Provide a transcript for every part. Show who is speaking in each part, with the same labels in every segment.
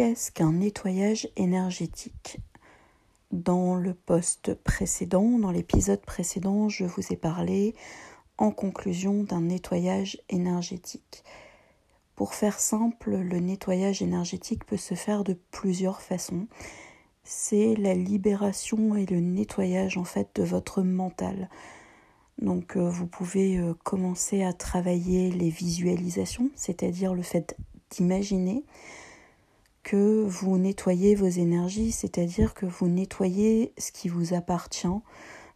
Speaker 1: Qu'est-ce qu'un nettoyage énergétique? Dans le poste précédent, dans l'épisode précédent, je vous ai parlé en conclusion d'un nettoyage énergétique. Pour faire simple, le nettoyage énergétique peut se faire de plusieurs façons. C'est la libération et le nettoyage en fait de votre mental. Donc euh, vous pouvez euh, commencer à travailler les visualisations, c'est-à-dire le fait d'imaginer que vous nettoyez vos énergies, c'est-à-dire que vous nettoyez ce qui vous appartient,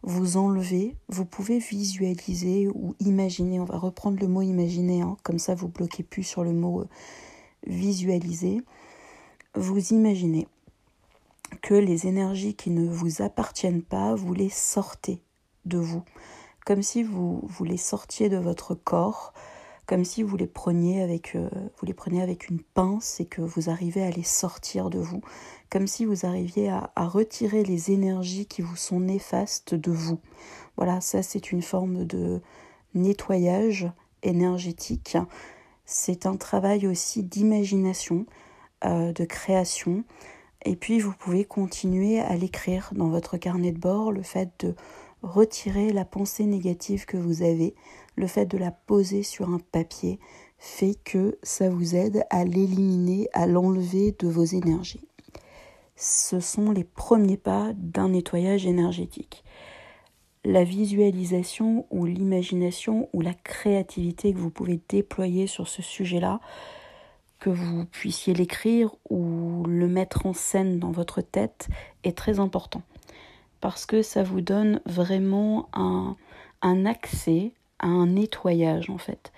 Speaker 1: vous enlevez, vous pouvez visualiser ou imaginer, on va reprendre le mot imaginer, hein, comme ça vous bloquez plus sur le mot euh, visualiser, vous imaginez que les énergies qui ne vous appartiennent pas, vous les sortez de vous, comme si vous, vous les sortiez de votre corps, comme si vous les preniez avec, euh, vous les avec une pince et que vous arrivez à les sortir de vous, comme si vous arriviez à, à retirer les énergies qui vous sont néfastes de vous. Voilà, ça c'est une forme de nettoyage énergétique. C'est un travail aussi d'imagination, euh, de création. Et puis vous pouvez continuer à l'écrire dans votre carnet de bord, le fait de retirer la pensée négative que vous avez, le fait de la poser sur un papier fait que ça vous aide à l'éliminer, à l'enlever de vos énergies. Ce sont les premiers pas d'un nettoyage énergétique. La visualisation ou l'imagination ou la créativité que vous pouvez déployer sur ce sujet-là, que vous puissiez l'écrire ou le mettre en scène dans votre tête, est très important. Parce que ça vous donne vraiment un, accès à un nettoyage en fait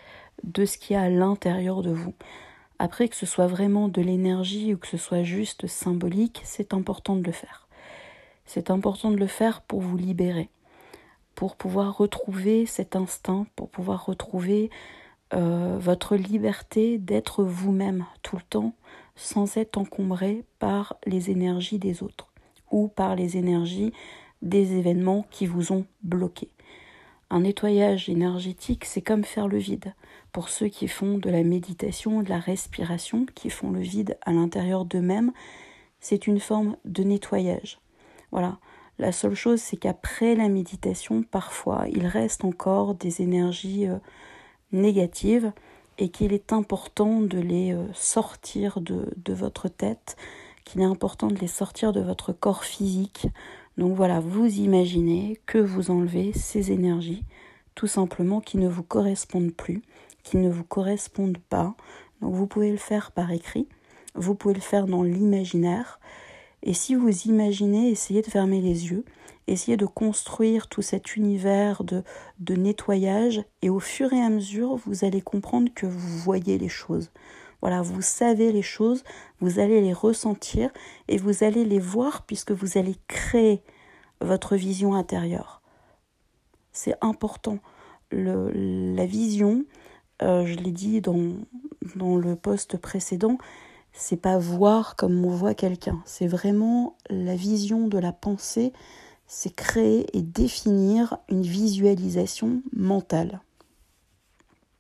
Speaker 1: de ce qu'il y a à l'intérieur de vous. Après que ce soit vraiment de l'énergie ou que ce soit juste symbolique, c'est important de le faire. C'est important de le faire pour vous libérer, pour pouvoir retrouver cet instinct, pour pouvoir retrouver euh, votre liberté d'être vous-même tout le temps sans être encombré par les énergies des autres ou par les énergies des événements qui vous ont bloqué. Un nettoyage énergétique, c'est comme faire le vide. Pour ceux qui font de la méditation, de la respiration, qui font le vide à l'intérieur d'eux-mêmes, c'est une forme de nettoyage. Voilà. La seule chose, c'est qu'après la méditation, parfois, il reste encore des énergies euh, négatives et qu'il est important de les euh, sortir de, de votre tête, qu'il est important de les sortir de votre corps physique, donc voilà, vous imaginez que vous enlevez ces énergies, tout simplement qui ne vous correspondent plus, qui ne vous correspondent pas. Donc vous pouvez le faire par écrit, vous pouvez le faire dans l'imaginaire. Et si vous imaginez, essayez de fermer les yeux, essayez de construire tout cet univers de, nettoyage, et au fur et à mesure, vous allez comprendre que vous voyez les choses. Voilà, vous savez les choses, vous allez les ressentir et vous allez les voir puisque vous allez créer votre vision intérieure. C'est important. La vision, euh, je l'ai dit dans, dans le poste précédent, c'est pas voir comme on voit quelqu'un. C'est vraiment la vision de la pensée, c'est créer et définir une visualisation mentale.